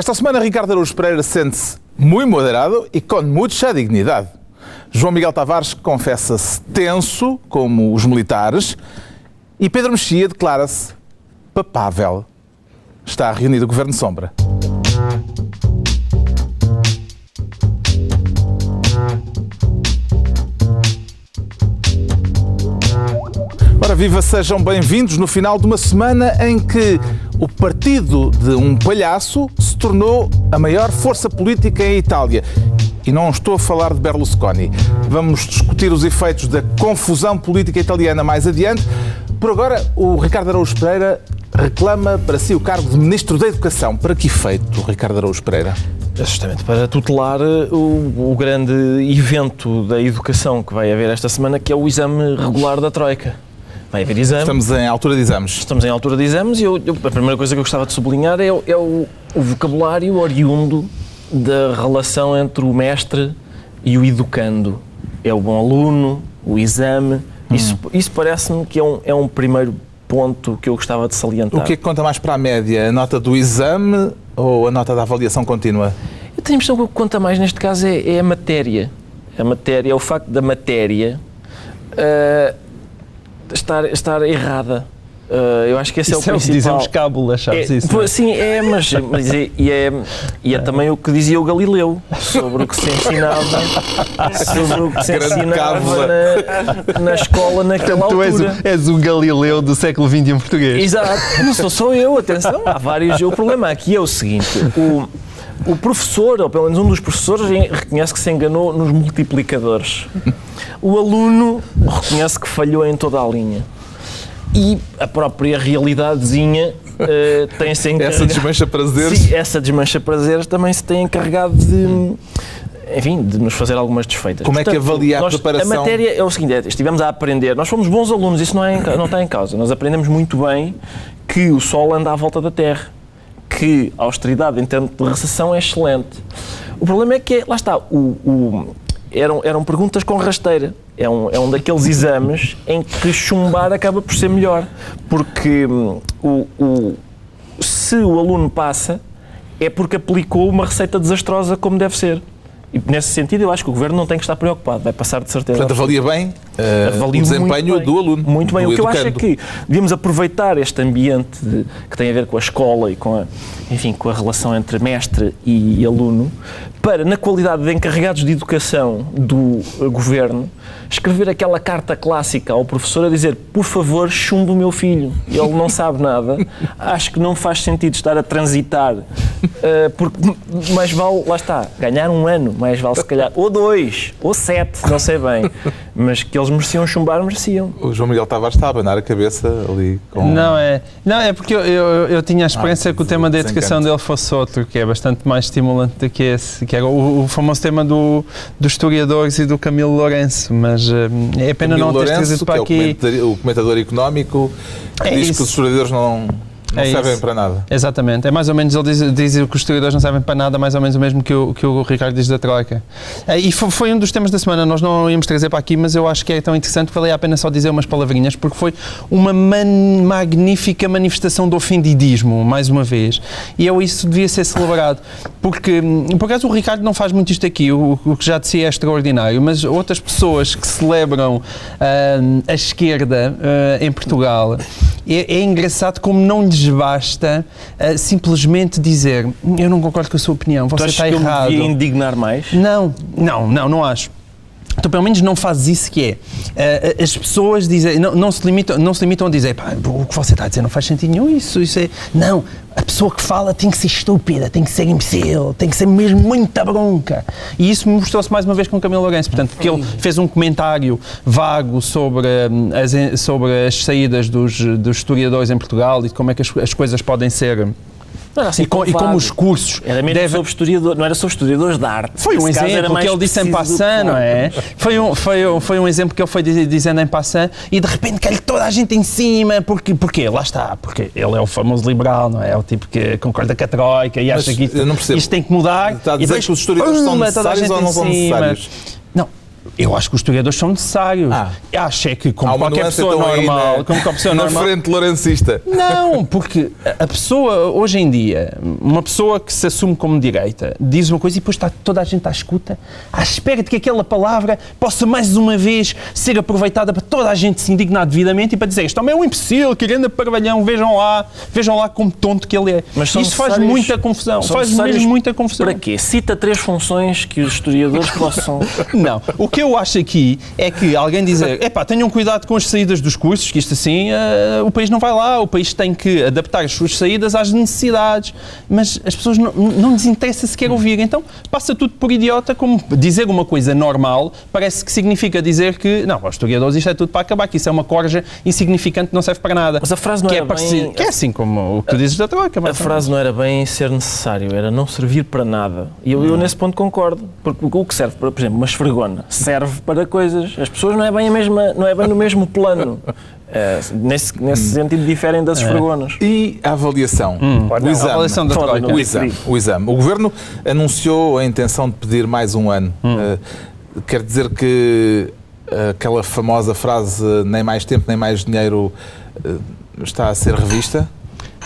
Esta semana, Ricardo Araújo Pereira sente-se muito moderado e com muita dignidade. João Miguel Tavares confessa-se tenso, como os militares, e Pedro Mexia declara-se papável. Está reunido o Governo Sombra. Ora, viva, sejam bem-vindos no final de uma semana em que o partido de um palhaço se tornou a maior força política em Itália. E não estou a falar de Berlusconi. Vamos discutir os efeitos da confusão política italiana mais adiante. Por agora, o Ricardo Araújo Pereira reclama para si o cargo de Ministro da Educação. Para que efeito, Ricardo Araújo Pereira? Justamente para tutelar eh, o, o, grande evento da educação que vai haver esta semana, que é o exame regular da Troika. Vai haver exame. Estamos em altura de exames. Estamos em altura de exames e eu, eu, a primeira coisa que eu gostava de sublinhar é, é o, o, vocabulário oriundo da relação entre o mestre e o educando. É o bom aluno, o exame. Hum. Isso, isso parece-me que é um, é um primeiro ponto que eu gostava de salientar. O que é que conta mais para a média? A nota do exame ou a nota da avaliação contínua? Eu tenho a impressão que o que conta mais neste caso é, é a matéria. A matéria, é o facto da matéria. Uh, estar, estar errada. Uh, eu acho que esse isso é o principal. dizemos cábula, sabes é, isso? Não é? Sim, é, mas, mas é, e, é, e é também o que dizia o Galileu sobre o que se ensinava, sobre o que se ensinava na, na, escola naquela tu altura. És o, és o Galileu do século XXI português. Exato, não sou só eu, atenção, há vários. O problema aqui é o seguinte: o, o professor, ou pelo menos um dos professores, reconhece que se enganou nos multiplicadores. O aluno reconhece que falhou em toda a linha. E a própria realidadezinha uh, tem-se encarregado... Essa desmancha prazeres? Sim, essa desmancha prazeres também se tem encarregado de enfim, de nos fazer algumas desfeitas. Como Portanto, é que avalia a preparação? A matéria é o seguinte, é, estivemos a aprender, nós fomos bons alunos, isso não, é, não está em causa, nós aprendemos muito bem que o Sol anda à volta da Terra, que a austeridade em termos de recessão é excelente. O problema é que, lá está, o, o eram, eram perguntas com rasteira. É um, é um daqueles exames em que chumbar acaba por ser melhor. Porque hum, o, o, se o aluno passa, é porque aplicou uma receita desastrosa como deve ser. E nesse sentido, eu acho que o governo não tem que estar preocupado, vai passar de certeza. Portanto, avalia bem uh, o desempenho bem, do aluno. Muito bem. O que eu acho é que devíamos aproveitar este ambiente de, que tem a ver com a escola e com a, enfim, com a relação entre mestre e aluno para, na qualidade de encarregados de educação do governo, escrever aquela carta clássica ao professor a dizer por favor, chumbo o meu filho. Ele não sabe nada. Acho que não faz sentido estar a transitar, uh, porque mais vale, lá está, ganhar um ano, mais vale se calhar, ou dois, ou sete, não sei bem. Mas que eles mereciam chumbar, mereciam. O João Miguel Tavares está a abanar a cabeça ali com... Não, é, não, é porque eu, eu, eu tinha a experiência ah, que o tema da educação dele fosse outro, que é bastante mais estimulante do que esse que era o, o famoso tema do, dos historiadores e do Camilo Lourenço, mas uh, é pena Camilo não ter trazido para aqui... É o comentador, o comentador económico que é diz isso. que os historiadores não não é servem isso. para nada. Exatamente. É mais ou menos, ele diz, diz que os historiadores não servem para nada, mais ou menos o mesmo que o, que o Ricardo diz da Troika. É, e foi, foi, um dos temas da semana, nós não íamos trazer para aqui, mas eu acho que é tão interessante que valia a pena só dizer umas palavrinhas, porque foi uma man, magnífica manifestação do ofendidismo, mais uma vez. E eu, isso devia ser celebrado. Porque, por acaso, o Ricardo não faz muito isto aqui, o, o que já de si é extraordinário, mas outras pessoas que celebram uh, a esquerda uh, em Portugal, é, é engraçado como não lhes basta uh, simplesmente dizer eu não concordo com a sua opinião, você está errado. Que eu indignar mais? Não, não, não, não acho. Então, pelo menos não fazes isso que é. Uh, as pessoas dizem, não, não, se limitam, não se limitam a dizer, o que você está a dizer não faz sentido nenhum, isso, isso é. Não, a pessoa que fala tem que ser estúpida, tem que ser imbecil, tem que ser mesmo muita bronca. E isso mostrou-se mais uma vez com o Camilo Lourenço, portanto, porque ele fez um comentário vago sobre hum, as, sobre as saídas dos, dos historiadores em Portugal e como é que as, as coisas podem ser não assim, e, com, e, como os cursos. Era mesmo deve... sobre historiador, não era sobre historiadores de arte. Foi um exemplo que ele disse em passant, não é? Foi um, foi, um, foi um exemplo que ele foi dizendo em passant e de repente cai toda a gente em cima. Porque, porque lá está, porque ele é o famoso liberal, não é? É o tipo que concorda com a Troika e acha que isto, isto tem que mudar. Está a dizer que os historiadores são necessários ou não são necessários? Eu acho que os historiadores são necessários. Ah. Acho é que, como qualquer pessoa então, aí normal, na- como qualquer pessoa na normal, frente lorencista. não, porque a pessoa, hoje em dia, uma pessoa que se assume como direita, diz uma coisa e depois está toda a gente à escuta, à espera de que aquela palavra possa mais uma vez ser aproveitada para toda a gente se indignar devidamente e para dizer este homem é um imbecil, que anda parvalhão, vejam lá, vejam lá como tonto que ele é. Mas Isso faz muita confusão, são faz mesmo muita confusão. Para quê? Cita três funções que os historiadores possam. Não, o que eu acho aqui é que alguém dizer, epá, tenham cuidado com as saídas dos cursos, que isto assim, eh, o país não vai lá, o país tem que adaptar as suas saídas às necessidades, mas as pessoas não, não lhes interessa sequer ouvir, então passa tudo por idiota, como dizer uma coisa normal, parece que significa dizer que, não, aos historiadores isto é tudo para acabar, que isso é uma corja insignificante, não serve para nada. Mas a frase não que é era bem- parecido- Que é assim como o que tu dizes da troca. A frase não era bem ser necessário, era não servir para nada. E eu, eu nesse ponto concordo. Porque o que serve para, por exemplo, uma esfregona serve para coisas. As pessoas não é bem, a mesma, não é bem no mesmo plano. É, nesse nesse sentido, diferem das esfregonas. E a avaliação? Pode O não. exame. A avaliação da troika. O exame, o exame. O Governo anunciou a intenção de pedir mais um ano. Eh, quer dizer que eh, aquela famosa frase nem mais tempo, nem mais dinheiro eh, está a ser revista?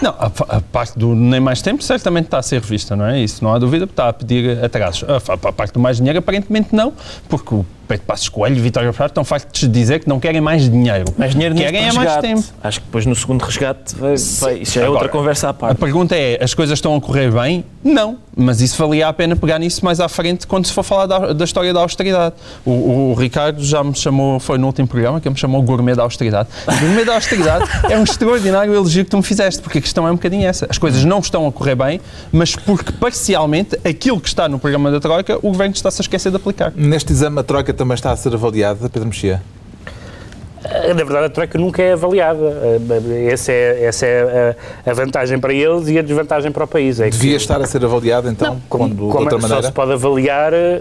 Não, a, a parte do nem mais tempo certamente está a ser revista, não é? Isso não há dúvida, está a pedir atrasos. A, fa- a parte do mais dinheiro aparentemente não, porque o Pedro Passos Coelho Vitória Prado estão fartos de dizer que não querem mais dinheiro. Mais dinheiro Querem é mais tempo. Acho que depois no segundo resgate vai, vai- isso já é Agora, outra conversa à A parte. pergunta é, as coisas estão a correr bem? Não, mas isso valia a pena pegar nisso mais à frente quando se for falar da, da história da austeridade. O, o- o Ricardo já me chamou, foi no último programa, que me chamou gourmet da austeridade. O gourmet da austeridade é um extraordinário elogio que tu me fizeste, porque a questão é um bocadinho essa. As coisas não estão a correr bem, mas porque parcialmente aquilo que está no programa da Troika, o Governo está-se a esquecer de aplicar. Neste exame, a Troika também está a ser avaliada, Pedro Mexia? Na verdade, a troika nunca é avaliada. Eh, Essa é, essa é a- vantagem para eles e a desvantagem para o país. É que- Devia estar a ser avaliada, então, como, quando, de como outra é- só maneira? se pode avaliar eh,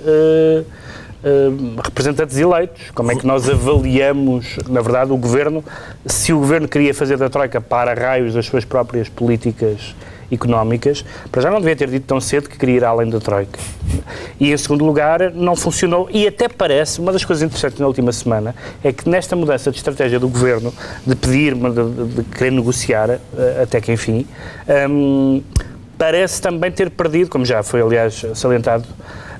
eh, representantes eleitos. Como é que nós avaliamos, na verdade, o governo, se o governo queria fazer da Troika para raios das suas próprias políticas económicas, para já não devia ter dito tão cedo que queria ir além da Troika. E, em segundo lugar, não funcionou. E até parece, uma das coisas interessantes na última semana, é que nesta mudança de estratégia do governo, de pedir, de, de- de querer negociar, eh, até que enfim, hum, parece também ter perdido, como já foi, aliás, salientado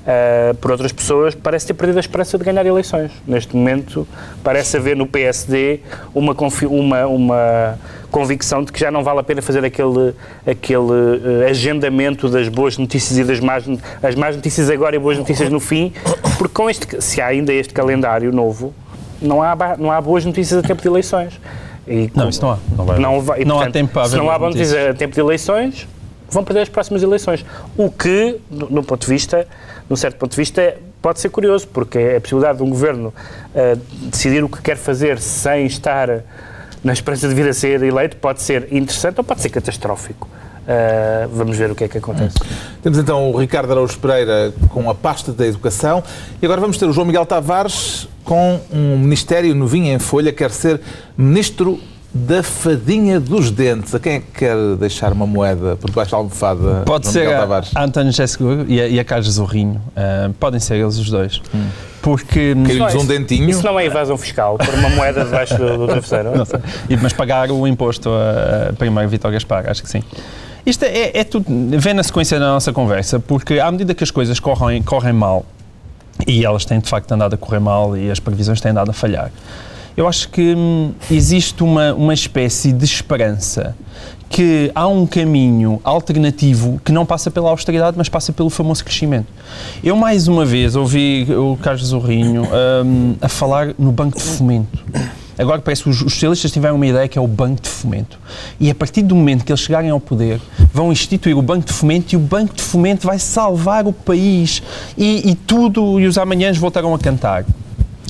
uh, por outras pessoas, parece ter perdido a esperança de ganhar eleições. Neste momento, parece haver no PSD uma, uma, uma convicção de que já não vale a pena fazer aquele, aquele uh, agendamento das boas notícias e das más, as más notícias agora e boas notícias no fim, porque com este, se há ainda este calendário novo, não há, não há boas notícias a tempo de eleições. E Não, isso não há. Não, vai não, vai, e, Não há portanto, tempo para Se haver não há boas boa notícia a tempo de eleições, vão perder as próximas eleições. O que, no ponto de vista, num certo ponto de vista, pode ser curioso, porque é a possibilidade de um governo ah, decidir o que quer fazer sem estar na esperança de vir a ser eleito pode ser interessante ou pode ser catastrófico. Ah, vamos ver o que é que acontece. Temos então o Ricardo Araújo Pereira com a pasta da educação e agora vamos ter o João Miguel Tavares com um ministério novinho em folha, quer ser ministro da fadinha dos dentes. A quem é que quer deixar uma moeda por debaixo da almofada? Pode João ser Miguel a, Tavares. a António Seguro e a, e a Carlos Zorrinho. Ah, podem ser eles os dois. Porque. Caiu-lhes um isso- dentinho. Isso não é evasão fiscal, por uma moeda debaixo do, do travesseiro. Não sei. E- Mas pagar o imposto a, a primeiro Vitor Gaspar, acho que sim. Isto é, é tudo, vem na sequência da nossa conversa, porque à medida que as coisas correm, correm mal, e elas têm de facto andado a correr mal e as previsões têm andado a falhar, eu acho que hum, existe uma, uma espécie de esperança que há um caminho alternativo que não passa pela austeridade, mas passa pelo famoso crescimento. Eu, mais uma vez, ouvi o Carlos Zorrinho hum, a falar no banco de fomento. Agora parece que os, socialistas tiveram uma ideia que é o banco de fomento. E a partir do momento que eles chegarem ao poder, vão instituir o banco de fomento e o banco de fomento vai salvar o país. E, e tudo, e os amanhãs voltarão a cantar.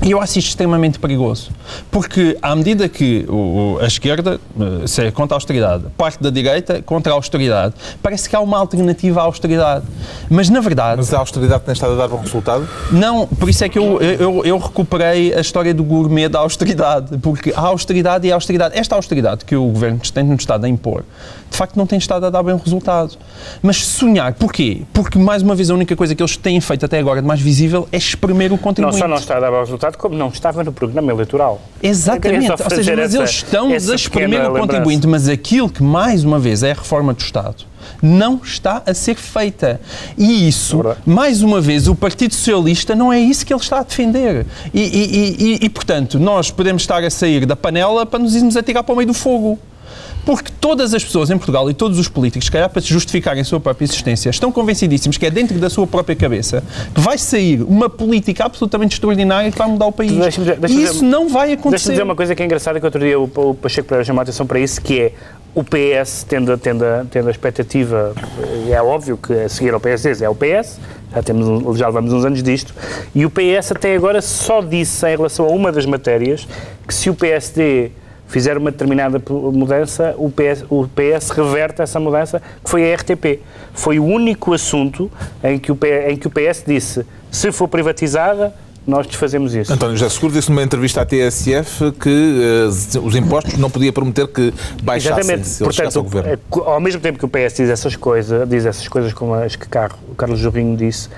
E eu acho isto extremamente perigoso, porque à medida que o, a esquerda, eh, se é contra a austeridade, parte da direita contra a austeridade, parece que há uma alternativa à austeridade. Mas, na verdade, Mas a austeridade tem estado a dar bom resultado? não, por isso é que eu, eu, eu recuperei a história do gourmet da austeridade, porque a austeridade e a austeridade, esta austeridade que o governo tem nos estado a impor, de facto não tem estado a dar bem resultado. Mas sonhar, porquê? Porque, mais uma vez, a única coisa que eles têm feito até agora de mais visível é espremer o Não contribuinte. só não está a dar bom resultado, como não estava no programa eleitoral. Exatamente, só ou seja, fazer mas essa- eles estão essa a espremer o lembrança. contribuinte, mas aquilo que, mais uma vez, é a reforma do Estado, não está a ser feita. E isso, Verdade. mais uma vez, o Partido Socialista não é isso que ele está a defender. E, e- e- e- e, portanto, nós podemos estar a sair da panela para nos irmos atirar para o meio do fogo. Porque todas as pessoas em Portugal e todos os políticos, se calhar para se justificarem a sua própria existência, estão convencidíssimos que é dentro da sua própria cabeça que vai sair uma política absolutamente extraordinária que vai mudar o país. Deixa-me dizer- e deixa-me isso dizer- não vai Deixa-me acontecer. dizer uma coisa que é engraçada, que outro dia o, o Pacheco Pereira chamou a atenção para isso, que é o PS tendo, a- tendo, tendo a expectativa, e é óbvio que a seguir ao PSD é o PS, já, temos, já levamos uns anos disto, e o PS até agora só disse em relação a uma das matérias que se o PSD fizer uma determinada mudança, o PS, o PS reverte essa mudança, que foi a RTP. Foi o único assunto em que o, P- em que o PS disse, se for privatizada, nós desfazemos isso. António José Seguro disse numa entrevista à TSF que eh, os impostos não podia prometer que baixassem Exatamente. se chegasse ao Portanto, governo. co- ao mesmo tempo que o PS diz essas coisas, diz essas coisas como as que Carlos Jorrinho disse,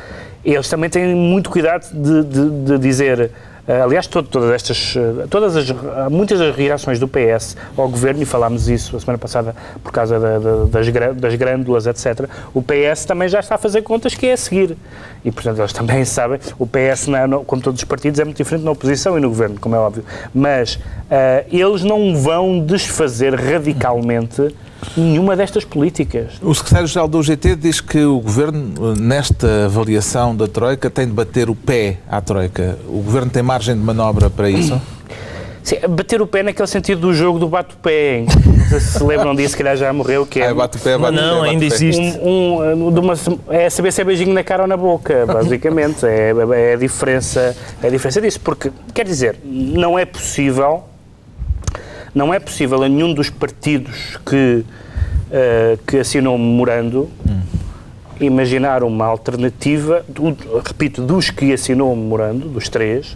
eles também têm muito cuidado de, de- de dizer. Eh, Aliás, todo- todas estas, eh, todas as, muitas das reações do PS ao governo, e falámos isso a semana passada por causa da- da- das, das grândulas, etc. O PS também já está a fazer contas que é a seguir. E, portanto, eles também sabem. O PS, na- no- como todos os partidos, é muito diferente na oposição e no governo, como é óbvio. Mas eh, eles não vão desfazer radicalmente nenhuma destas políticas. O secretário-geral do UGT diz que o governo, nesta avaliação da Troika, tem de bater o pé à Troika. O governo tem margem de manobra para isso? Sim, bater o pé naquele sentido do jogo do bate-pé, se se lembram disso, se calhar já morreu, que é Ah, bate o pé, bate não, pé, ainda existe. um, um, de uma, é saber se é beijinho na cara ou na boca, basicamente. É, é, a diferença, é a diferença disso. Porque, quer dizer, não é possível, não é possível a nenhum dos partidos que, eh, que assinou o memorando imaginar uma alternativa, do- repito, dos que assinou o memorando, dos três,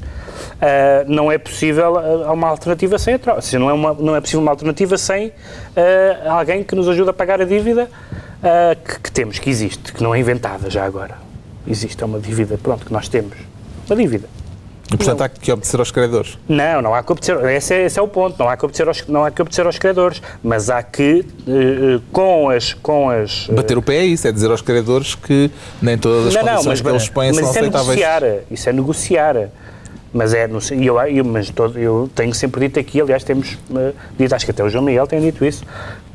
ah, não é possível uma alternativa sem a seja, não é, uma, não é possível uma alternativa sem ah, alguém que nos ajude a pagar a dívida que, que temos, que existe, que não é inventada já agora. Existe, é uma dívida, pronto, que nós temos. Uma dívida. E, portanto, há que obedecer aos credores. Não, não há que obedecer, esse é, esse é o ponto, não há que obedecer aos, não há que obedecer aos credores, mas há que, eh, com as... Com as eh, Bater o pé é isso, é dizer aos credores que nem todas as não, não, condições mas, que eles põem são mas isso é aceitáveis. negociar, isso é negociar. Mas é, não sei, e eu, eu, mas todo, eu tenho sempre dito aqui, aliás, temos dito, acho que até o João Miguel tem dito isso,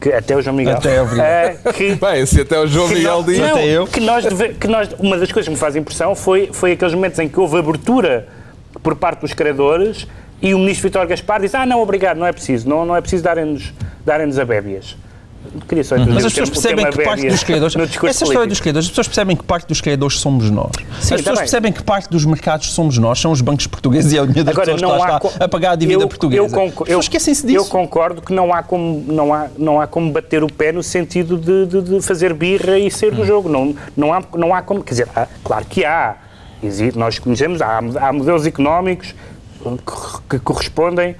que até o João Miguel. Até, obrigado. eh, que, Bem, se até o João Miguel diz. não, Até eu. Que nós, deve- que nós, uma das coisas que me faz impressão foi, foi aqueles momentos em que houve abertura por parte dos credores e o ministro Vitor Gaspar disse: Ah, não, obrigado, não é preciso, não, não é preciso darem-nos darem a bébias. Queria só introduzir Mas as pessoas percebem que parte dos criadores. Essa história dos criadores, as pessoas percebem que parte dos criadores somos nós. as pessoas também. percebem que parte dos mercados somos nós, são os bancos portugueses e a linha das Agora, pessoas não há está a pagar a dívida eu, portuguesa. Eu, conco- as pessoas esquecem-se disso. Eu concordo que não há como, não há, não há como bater o pé no sentido de, de- de fazer birra e sair do Hum. jogo. Não, não, há, não há como. Quer dizer, há- claro que há. Nós conhecemos, há, há modelos económicos que, correspondem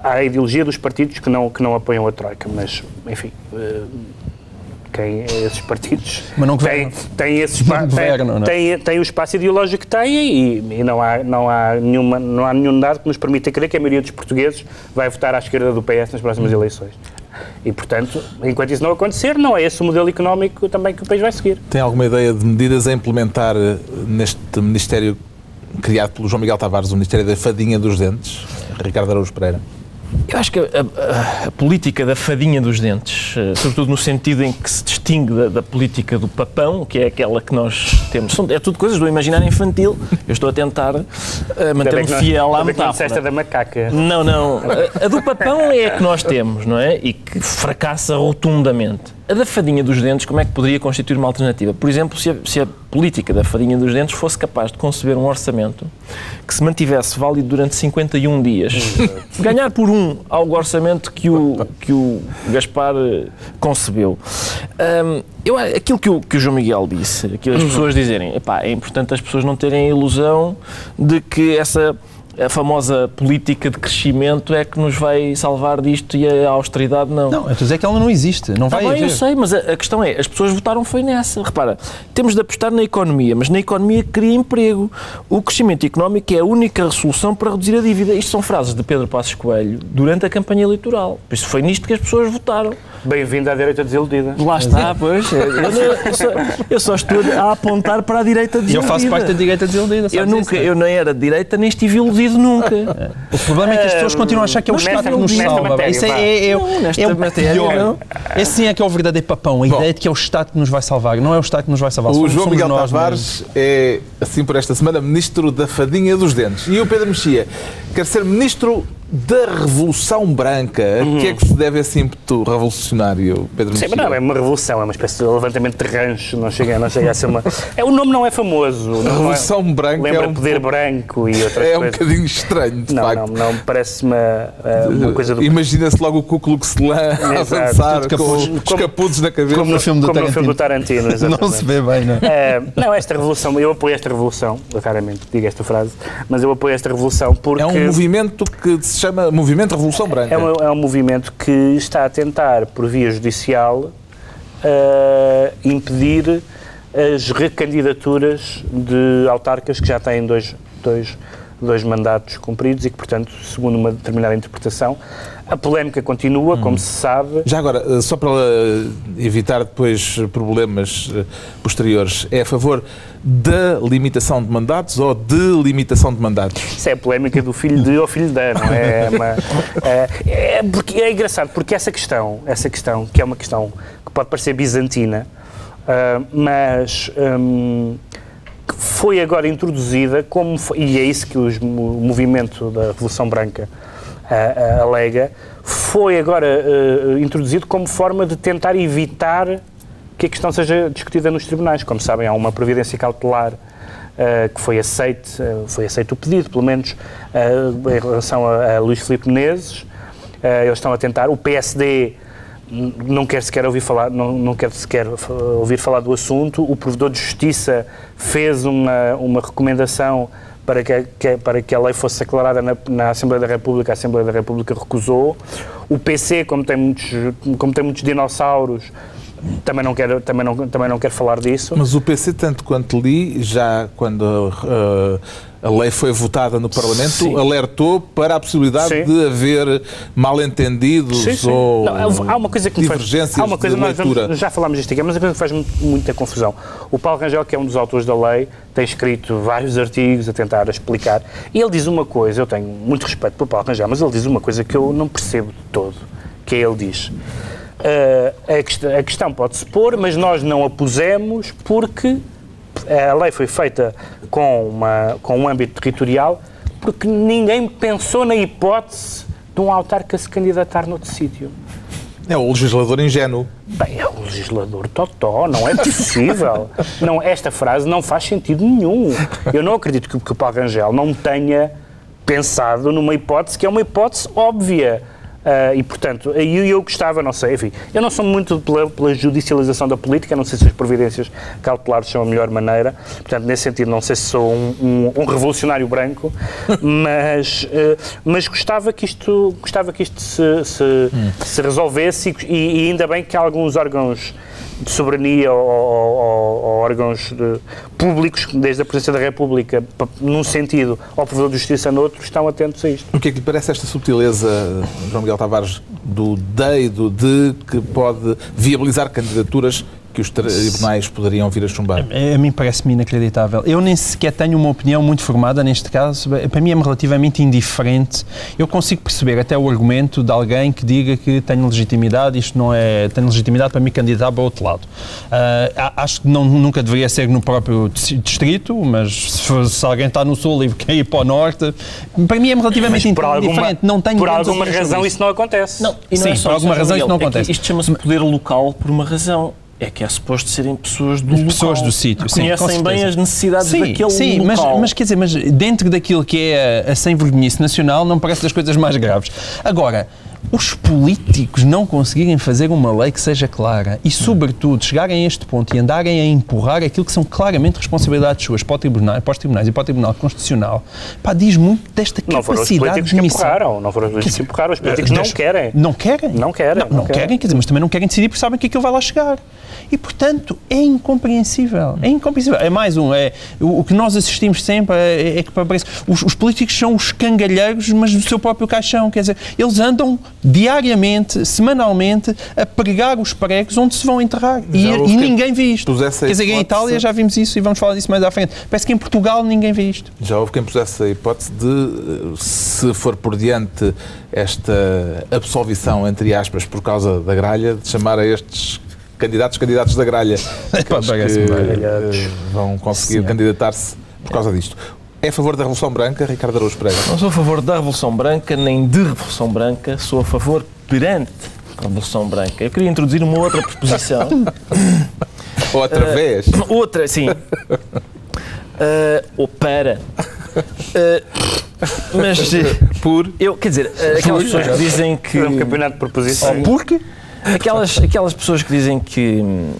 à ideologia dos partidos que não, que não apoiam a Troika. Mas, enfim. eh, quem esses partidos Mas não têm, governam. têm, esse espa- Não governam, não é? têm- têm o espaço ideológico que têm e, e não, há, não, há nenhuma, não há nenhum dado que nos permita crer que a maioria dos portugueses vai votar à esquerda do PS nas próximas eleições. E, portanto, enquanto isso não acontecer, não é esse o modelo económico também que o país vai seguir. Tem alguma ideia de medidas a implementar eh, neste Ministério criado pelo João Miguel Tavares, o Ministério da Fadinha dos Dentes? Ricardo Araújo Pereira. Eu acho que a, a- a política da fadinha dos dentes, eh, sobretudo no sentido em que se distingue da, da política do papão, que é aquela que nós temos, são, é tudo coisas do imaginário infantil. Eu estou a tentar bem manter-me não- fiel à não metáfora. a da macaca. Não, não. A, a do papão é a que nós temos, não é? E que fracassa rotundamente. A da fadinha dos dentes, como é que poderia constituir uma alternativa? Por exemplo, se a, se a política da fadinha dos dentes fosse capaz de conceber um orçamento que se mantivesse válido durante 51 dias. Ganhar por um algo orçamento que o, que o Gaspar eh, concebeu. Hum, eu, aquilo que o, que o João Miguel disse, aquilo as pessoas dizerem, epá, é importante as pessoas não terem a ilusão de que essa a famosa política de crescimento é que nos vai salvar disto e a austeridade não. Não, eu estou a dizer que ela não existe, não Tá vai bem, haver. eu sei, mas a, a questão é, as pessoas votaram foi nessa. Repara, temos de apostar na economia, mas na economia que cria emprego. O crescimento económico é a única resolução para reduzir a dívida. Isto são frases de Pedro Passos Coelho durante a campanha eleitoral. Por isso foi nisto que as pessoas votaram. Bem-vindo à direita desiludida. Lá está, pois. Eu, eu, eu só, eu só estou a apontar para a direita desiludida. eu faço parte da direita desiludida. Eu nunca, isso? eu nem era de direita, nem estive iludido nunca. O problema é que as pessoas continuam a achar que é o Estado que nos salva. matéria, Isso é, é, é, Não, nesta é o matéria, pior. não. Esse sim é que é o verdadeiro papão. A ideia de que é o Estado que nos vai salvar. Não é o Estado que nos vai salvar. O somos- João somos Miguel nós Tavares é, assim por esta semana, ministro da Fadinha dos Dentes. E o Pedro Mexia quer ser ministro da Revolução Branca. A que é que se deve esse ímpeto revolucionário, Pedro Sim, não, é uma revolução, é uma espécie de levantamento de rancho, não chega, não chega a ser uma... É, o nome não é famoso. A não é- Revolução Branca Lembra é um, poder branco e outras é um coisas. bocadinho estranho, de Não, facto. não, não, parece uma, eh, uma coisa do... Imagina-se logo o Ku Klux Klan a avançar com capuz. os Como- capuzes na cabeça. Como no, filme do como no filme do Tarantino, Não se vê bem, não é? Eh, não, esta revolução, eu apoio esta revolução, eu raramente digo esta frase, mas eu apoio esta revolução porque É um movimento que se chama Movimento Revolução Branca. é um, é um movimento que está a tentar, por via judicial, eh, impedir as recandidaturas de autarcas que já têm dois, dois, dois mandatos cumpridos e que, portanto, segundo uma determinada interpretação, a polémica continua, Hum. como se sabe. Já agora, eh, só para eh, evitar depois problemas eh, posteriores, é a favor da limitação de mandatos ou de limitação de mandatos? Isso é a polémica do filho de ou filho da, não é? É, uma- é, é porque é engraçado, porque essa questão, essa questão, que é uma questão que pode parecer bizantina, ah, mas que foi agora introduzida como foi- e é isso que os o movimento da Revolução Branca ah, alega, foi agora ah, introduzido como forma de tentar evitar que a questão seja discutida nos tribunais. Como sabem, há uma providência cautelar uh, que foi aceite, uh, foi aceito o pedido, pelo menos uh, em relação a, a Luís Filipe Menezes. Uh, eles estão a tentar. O PSD não quer sequer ouvir falar, não, não quer sequer ouvir falar do assunto. O Provedor de Justiça fez uma, uma recomendação para que, que- para que a lei fosse declarada na, na Assembleia da República, a Assembleia da República recusou. O PC, como tem muitos, como tem muitos dinossauros, também não quer, também não, também não quer falar disso. Mas o PC, tanto quanto li, já quando eh, a lei foi votada no Parlamento, Sim. alertou para a possibilidade Sim. de haver mal-entendidos Sim, sim. ou Não, há uma coisa que me faz, divergências há uma coisa de nós vamos- leitura. já falámos disto aqui, mas é uma coisa que faz mu- muita confusão. O Paulo Rangel, que é um dos autores da lei, tem escrito vários artigos a tentar explicar, e ele diz uma coisa, eu tenho muito respeito pelo Paulo Rangel, mas ele diz uma coisa que eu não percebo de todo, que é ele diz "Ah, a, quest- a questão pode-se pôr, mas nós não a pusemos porque a lei foi feita com, uma, com um âmbito territorial porque ninguém pensou na hipótese de um autarca se candidatar noutro sítio. É o legislador ingênuo. Bem, é o legislador totó, não é possível. não, esta frase não faz sentido nenhum. Eu não acredito que, que o Paulo Rangel não tenha pensado numa hipótese que é uma hipótese óbvia. Ah, e, portanto, aí eu, eu gostava, não sei, enfim, eu não sou muito pela, pela judicialização da política, não sei se as providências cautelares são a melhor maneira, portanto, nesse sentido, não sei se sou um, um- um revolucionário branco, mas, eh, mas gostava que isto, gostava que isto se, se, se resolvesse e, e ainda bem que alguns órgãos de soberania ou, órgãos de- públicos, desde a Presidência da República, num sentido, ao Provedor de Justiça noutro, estão atentos a isto. O que é que lhe parece esta subtileza, João Miguel Tavares, do de e do de, que pode viabilizar candidaturas que os tribunais poderiam vir a chumbar? A a mim parece-me inacreditável. Eu nem sequer tenho uma opinião muito formada neste caso. Para mim é relativamente indiferente. Eu consigo perceber até o argumento de alguém que diga que tenho legitimidade, isto não é. tenho legitimidade para me candidatar para o outro lado. A- acho que não, nunca deveria ser no próprio dis- distrito, mas se, for- se alguém está no sul e quer ir para o norte, para mim é relativamente por alguma, indiferente. Não tenho por alguma sobre razão isso não acontece. Não, e não Sim, é só por alguma razão Miguel, isso não é acontece. isto chama-se poder local por uma razão. É que é suposto serem pessoas do local. Pessoas do sítio, que sim, Conhecem bem as necessidades Sim, daquele sim mas, local. mas quer dizer, mas dentro daquilo que é a, a sem vergonhice nacional, não parece das coisas mais graves. Agora, os políticos não conseguirem fazer uma lei que seja clara e, sobretudo, chegarem a este ponto e andarem a empurrar aquilo que são claramente responsabilidades suas para, o tribunal, para os tribunais e para o Tribunal Constitucional, pá, diz muito desta Não foram os capacidade de que missão. empurraram. Não foram os políticos que empurraram. Os políticos não querem. Não querem? Não querem, Não, não querem. querem. quer dizer, mas também não querem decidir porque sabem que aquilo vai lá chegar. E, portanto, é incompreensível. É incompreensível. É mais um. É, o, o que nós assistimos sempre é, é que parece. Os, os políticos são os cangalheiros, mas do seu próprio caixão. Quer dizer, eles andam diariamente, semanalmente, a pregar os pregos onde se vão enterrar. E, e ninguém vê isto. Quer dizer, em Itália já vimos isso e vamos falar disso mais à frente. Parece que em Portugal ninguém vê isto. Já houve quem pusesse a hipótese de, se for por diante esta absolvição, entre aspas, por causa da gralha, de chamar a estes candidatos candidatos da gralha. Que parece-me bem. eh, vão conseguir candidatar-se por causa disto. É a favor da Revolução Branca, Ricardo Araújo Pereira? Não sou a favor da Revolução Branca, nem de Revolução Branca, sou a favor perante a Revolução Branca. Eu queria introduzir uma outra preposição. Ou através? outra, sim. Ah, ou para. Ah, mas por. eu, quer dizer, aquelas pessoas que dizem que. É um campeonato de proposições. Porque Aquelas, aquelas pessoas que dizem que, hum,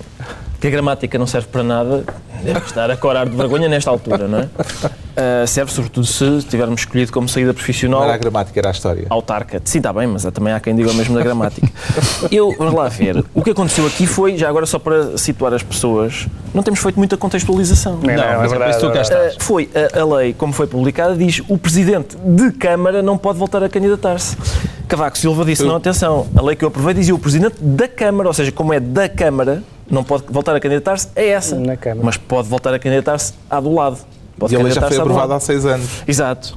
que a gramática não serve para nada, devem estar a corar de vergonha nesta altura, não é? Ah, serve sobretudo se tivermos escolhido como saída Não profissional era a gramática, era a história. autarca. Sim, está bem, mas há- também há quem diga o mesmo da gramática. Eu, vamos lá ver, o que aconteceu aqui foi, já agora só para situar as pessoas, não temos feito muita contextualização. Não, Não, é mas é que tu cá verdade, é estás. Uh, foi a, a lei, como foi publicada, diz o presidente de Câmara não pode voltar a candidatar-se. Cavaco Silva disse: não, atenção, a lei que eu aprovei dizia o presidente da Câmara, ou seja, como é da Câmara, não pode voltar a candidatar-se, é essa. Na Câmara. Mas pode voltar a candidatar-se à do lado. Pode E a lei já foi aprovada há seis anos. Exato.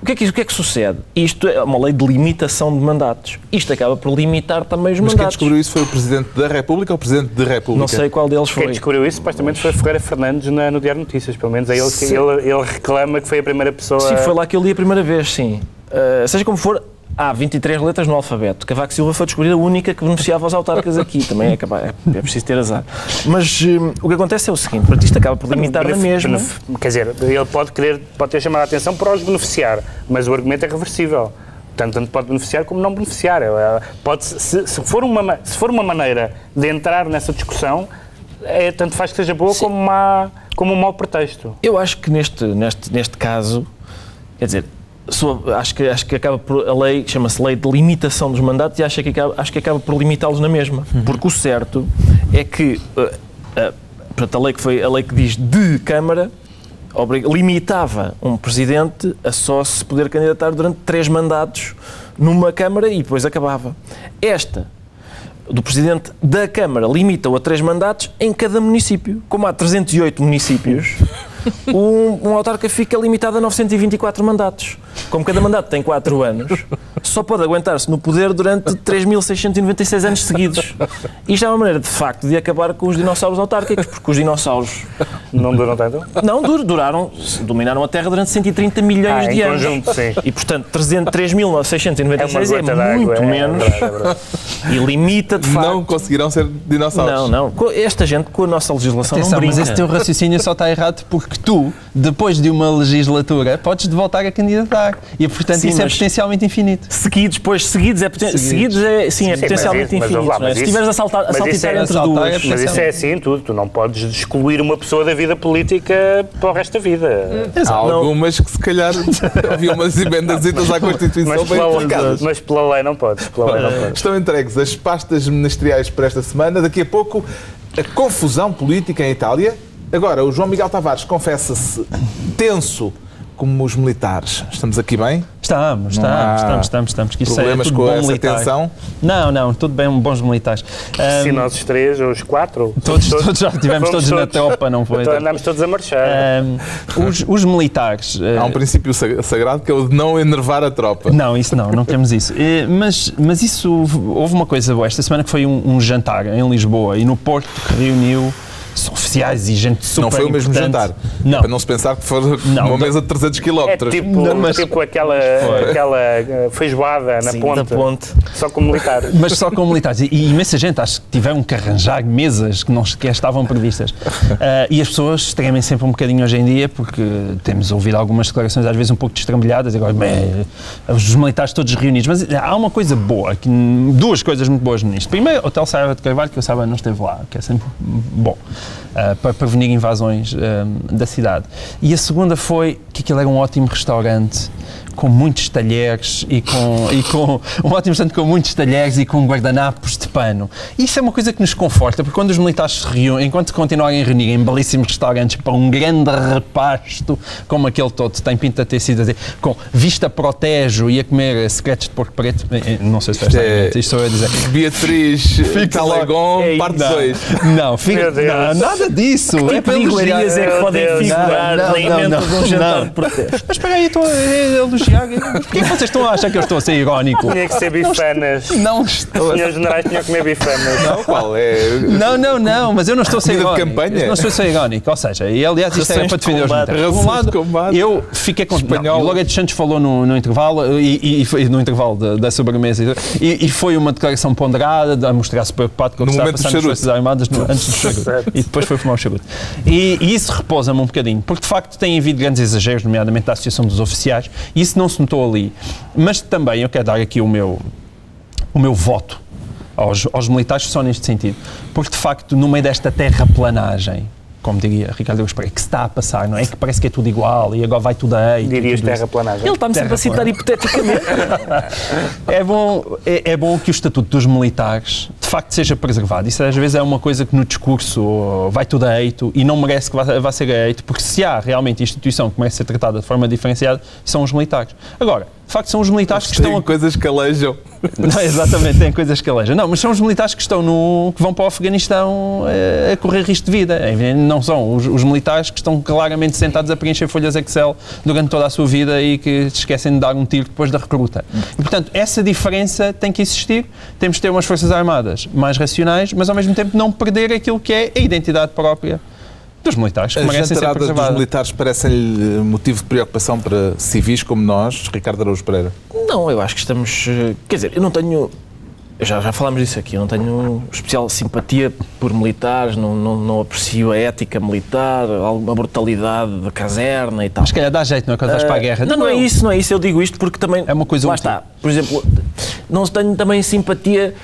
O que, é que, o que é que sucede? Isto é uma lei de limitação de mandatos. Isto acaba por limitar também os Mas quem mandatos. descobriu isso foi o Presidente da República ou o Presidente de República? Não sei qual deles Quem foi. descobriu isso supostamente foi Ferreira Fernandes na- no Diário Notícias. Pelo menos é ele que ele, ele reclama que foi a primeira pessoa. Sim, foi lá que eu li a primeira vez, sim. Uh, seja como for, há 23 letras no alfabeto. Cavaco Silva foi descobrir a única que beneficiava os autarcas aqui. Também é, capaz- é, é preciso ter azar. Mas hum, o que acontece é o seguinte, portanto, isto acaba por limitar na mesma. Quer dizer, ele pode querer, pode ter chamado a atenção para os beneficiar, mas o argumento é reversível. Tanto, tanto pode beneficiar como não beneficiar. É, Pode, se, se for uma, ma- se for uma maneira de entrar nessa discussão, é, tanto faz que seja boa como, má, como um mau pretexto. Eu acho que neste, neste, neste caso, quer dizer, acho, que, acho que acaba por. A lei chama-se Lei de Limitação dos Mandatos e acho que acaba, acho que acaba por limitá-los na mesma. Porque o certo é que. uh, uh, portanto, a lei que, foi, a lei que diz de Câmara limitava um presidente a só se poder candidatar durante três mandatos numa Câmara e depois acabava. Esta do Presidente da Câmara limita-o a três mandatos em cada município. Como há 308 municípios, um, um autarca fica limitado a 924 mandatos. Como cada mandato tem 4 anos, só pode aguentar-se no poder durante 3.696 anos seguidos. Isto é uma maneira, de facto, de acabar com os dinossauros autárquicos, porque os dinossauros Não duram tanto? não dur- duraram, dominaram a Terra durante 130 milhões Ah, de em anos. conjunto, sim. E, portanto, 300 3.696 é, gota d'água, muito é menos verdade, é verdade. e limita, de facto, Não conseguirão ser dinossauros. não, não. Esta gente com a nossa legislação Atenção, não mas brinca. esse teu raciocínio só está errado porque tu, depois de uma legislatura, podes de voltar a candidatar. E, portanto, Sim, isso é mas- potencialmente infinito. Seguidos, pois seguidos é, poten- seguidos. é, sim, é Sim, potencialmente mas lá, é? mas Se estiveres a, saltar, a mas isso saltitar é- entre saltar duas. é Mas isso é assim em tudo. Tu não podes excluir uma pessoa da vida política para o resto da vida. Há algumas que se calhar havia umas emendas à Constituição Mas bem pela, mas pela lei não podes. Pela lei não podes. Estão entregues as pastas ministeriais para esta semana. Daqui a pouco, a confusão política em Itália. Agora, o João Miguel Tavares confessa-se tenso como os militares. Estamos aqui bem? Estamos, estamos, estamos, estamos, estamos. Que isso problemas é com essa militar. tensão? Não, não, tudo bem, bons militares. Se Ahm, nós os três, ou os quatro, Todos- todos já tivemos fomos todos na tropa, não foi? Então andámos todos a marchar. ahm, os, os militares. eh, Há um princípio sa- sagrado que é o de não enervar a tropa. Não, isso não, não temos isso. Eh, Mas, mas isso, houve uma coisa boa esta semana que foi um, um jantar em Lisboa e no Porto que reuniu oficiais e gente super Não foi o mesmo jantar. Não. Para não se pensar que foi Não, uma mesa de 300 É km. tipo, Não, mas- tipo aquela, aquela eh, feijoada na Sim, ponte, ponte. só com militares. Mas só com militares. E, e imensa gente, acho que tiveram que arranjar mesas que não sequer estavam previstas. Ah, e as pessoas tremem sempre um bocadinho hoje em dia, porque temos ouvido algumas declarações às vezes um pouco destrambelhadas, agora, bem, os militares todos reunidos. Mas há uma coisa boa, que, duas coisas muito boas nisto. Primeiro, o Hotel Saraiva de Carvalho, que eu saiba não esteve lá, que é sempre bom, ah, para prevenir invasões ah, da cidade. E a segunda foi que aquilo era um ótimo restaurante, com muitos talheres e com, e com um ótimo restaurante com muitos talheres e com guardanapos de pano. Isso é uma coisa que nos conforta, porque quando os militares se reúnem, enquanto continuarem a reunir em belíssimos restaurantes para um grande repasto, como aquele todo tem pinta de ter sido assim, com vista para o Tejo e a comer secretos de porco preto, eh, eh, não sei se Isto é- isto estou eu a dizer. Beatriz Talagon, É, parte Não. 2. Não, fica, não, nada disso. Que é tipo para de iguarias é que podem figurar Não, na não, emenda não, de um jantar não. de protesto? Mas espera aí, estou a a elogiar. Porquê que vocês estão a achar que eu estou a ser irónico? Tinha que ser bifanas. Não estou a Senhores generais tinham que comer bifanas. Não, qual é? Não, não, não, mas eu não estou a ser Comida de irónico. campanha? Eu não estou a ser irónico. Ou seja, e aliás isto é Rações para de defender os militares. Por um lado, eu fiquei com Espanhol. não, e logo de Santos falou no, no intervalo e, e foi no intervalo da, da sobremesa e, e, foi uma declaração ponderada de a mostrar-se preocupado com o No que a do passar nas. Forças Armadas no- antes do charuto. Certo. e depois foi fumar o charuto. E, e isso repousa-me um bocadinho, porque de facto tem havido grandes exageros, nomeadamente da Associação dos Oficiais, e isso não se notou ali. Mas também eu quero dar aqui o meu, o meu voto aos, aos militares só neste sentido. Porque, de facto, no meio desta terraplanagem, como diria Ricardo Eus Pereira, que se está a passar, não é? Que parece que é tudo igual e agora vai tudo a eito e Dirias tudo isso. terraplanagem. Ele está-me sempre a citar hipoteticamente. É bom, é, é bom que o estatuto dos militares facto seja preservado. Isso às vezes é uma coisa que no discurso vai tudo a eito e não merece que vá, vá ser a eito, porque se há realmente instituição que merece ser tratada de forma diferenciada, são os militares. Agora, de facto, são os militares que estão Tem a coisas que alejam. Não, exatamente, tem coisas que alejam. Não, mas são os militares que estão no. que vão para o Afeganistão eh, a correr risco de vida. Não são os, os militares que estão claramente sentados a preencher folhas Excel durante toda a sua vida e que se esquecem de dar um tiro depois da recruta. E, portanto, essa diferença tem que existir. Temos de ter umas Forças Armadas mais racionais, mas ao mesmo tempo não perder aquilo que é a identidade própria dos militares, que ser jantaradas dos militares parecem-lhe motivo de preocupação para civis como nós, Ricardo Araújo Pereira. Não, eu acho que estamos. eh, Quer dizer, eu não tenho. Já, já falámos disso aqui, eu não tenho especial simpatia por militares, não, não, não aprecio a ética militar, alguma brutalidade da caserna e tal. Mas calhar dá jeito, não é? Quando vais para a guerra. Ah, Não, não é isso, não é isso. Eu digo isto porque também. É uma coisa Lá útil. está. Por exemplo, não tenho também simpatia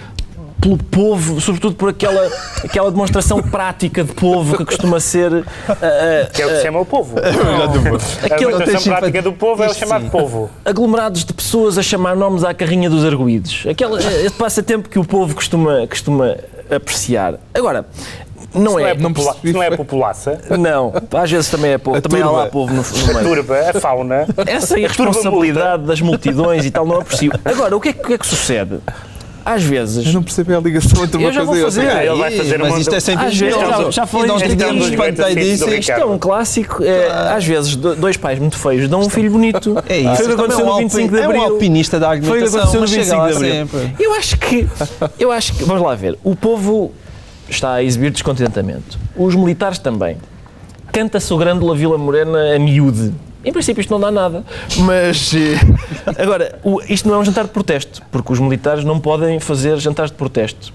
pelo povo, sobretudo por aquela, aquela demonstração prática de povo que costuma ser. ah, ah, Que é o que se chama o povo. aquele- a Tem demonstração prática do povo é o chamado sim. povo. aglomerados de pessoas a chamar nomes à carrinha dos arguídos. Aquele, esse passatempo que o povo costuma, costuma apreciar. Agora, não Não é. é, popula não é populaça. Não, às vezes também é povo. A Também há lá turba. povo no, no A meio. turba, a fauna. Essa irresponsabilidade das multidões e tal não aprecio. Agora, o que é, que- o que, é que sucede? Às vezes. Eu não percebo a ligação entre uma Eu já coisa e vou outra. fazer. Ele vai fazer mas uma- isto é sempre Às vezes, já- já falei E nós digamos Isto é um espantei disso. Isto é um clássico. É, às vezes, do- dois pais muito feios dão um filho bonito. É isso. Foi o que aconteceu é no um 25 de Abril. É um alpinista da Foi o que argumentação, aconteceu no mas chega 25 lá de Abril. Eu acho que. Eu acho que. Vamos lá ver. O povo está a exibir descontentamento. Os militares também. Canta-se o Grândola Vila Morena a miúde. Em princípio isto não dá nada, mas eh, agora o- isto não é um jantar de protesto, porque os militares não podem fazer jantares de protesto.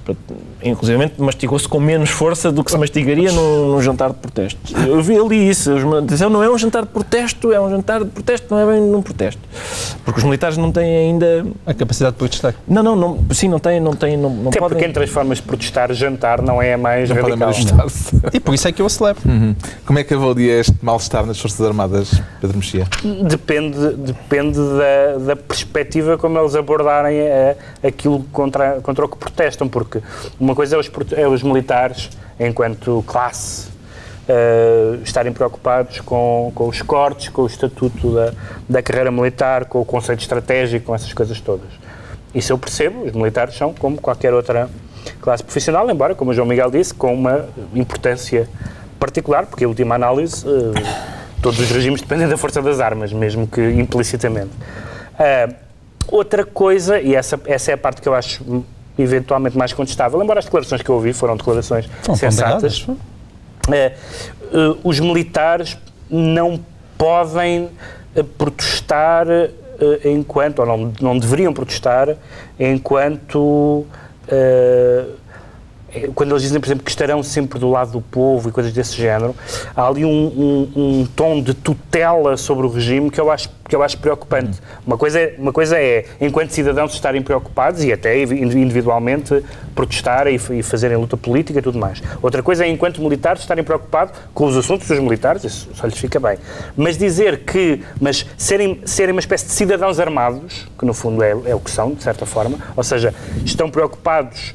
Inclusive mastigou-se com menos força do que se mastigaria num, num jantar de protesto. Eu vi ali isso. Atenção, não é um jantar de protesto, é um jantar de protesto, não é bem num protesto, porque os militares não têm ainda. A capacidade de protestar. Não, não, não sim, não têm, não têm, não, não Até podem. porque entre as formas de protestar, jantar não é a mais Não radical. E por isso é que eu a celebro. Como é que avalia este mal-estar nas Forças Armadas, Pedro Mexia? Depende, depende da, da perspectiva como eles abordarem eh, aquilo contra, contra o que protestam, porque uma coisa é os, é os militares, enquanto classe, eh, estarem preocupados com, com os cortes, com o estatuto da, da carreira militar, com o conceito estratégico, com essas coisas todas. Isso eu percebo, os militares são como qualquer outra classe profissional, embora, como o João Miguel disse, com uma importância particular, porque, em última análise, eh, todos os regimes dependem da força das armas, mesmo que implicitamente. Ah, outra coisa, e essa, essa é a parte que eu acho eventualmente mais contestável, embora as declarações que eu ouvi foram declarações sensatas, eh, eh, os militares não podem protestar enquanto, ou não, não deveriam protestar enquanto. Quando eles dizem, por exemplo, que estarão sempre do lado do povo e coisas desse género, há ali um, um- um tom de tutela sobre o regime que eu acho, que eu acho preocupante. Uma, coisa é, uma coisa é, enquanto cidadãos, estarem preocupados e até individualmente protestarem e, e fazerem luta política e tudo mais. Outra coisa é, enquanto militares, estarem preocupados com os assuntos dos militares, isso só lhes fica bem. Mas dizer que, mas serem, serem uma espécie de cidadãos armados, que no fundo é, é o que são, de certa forma, ou seja, estão preocupados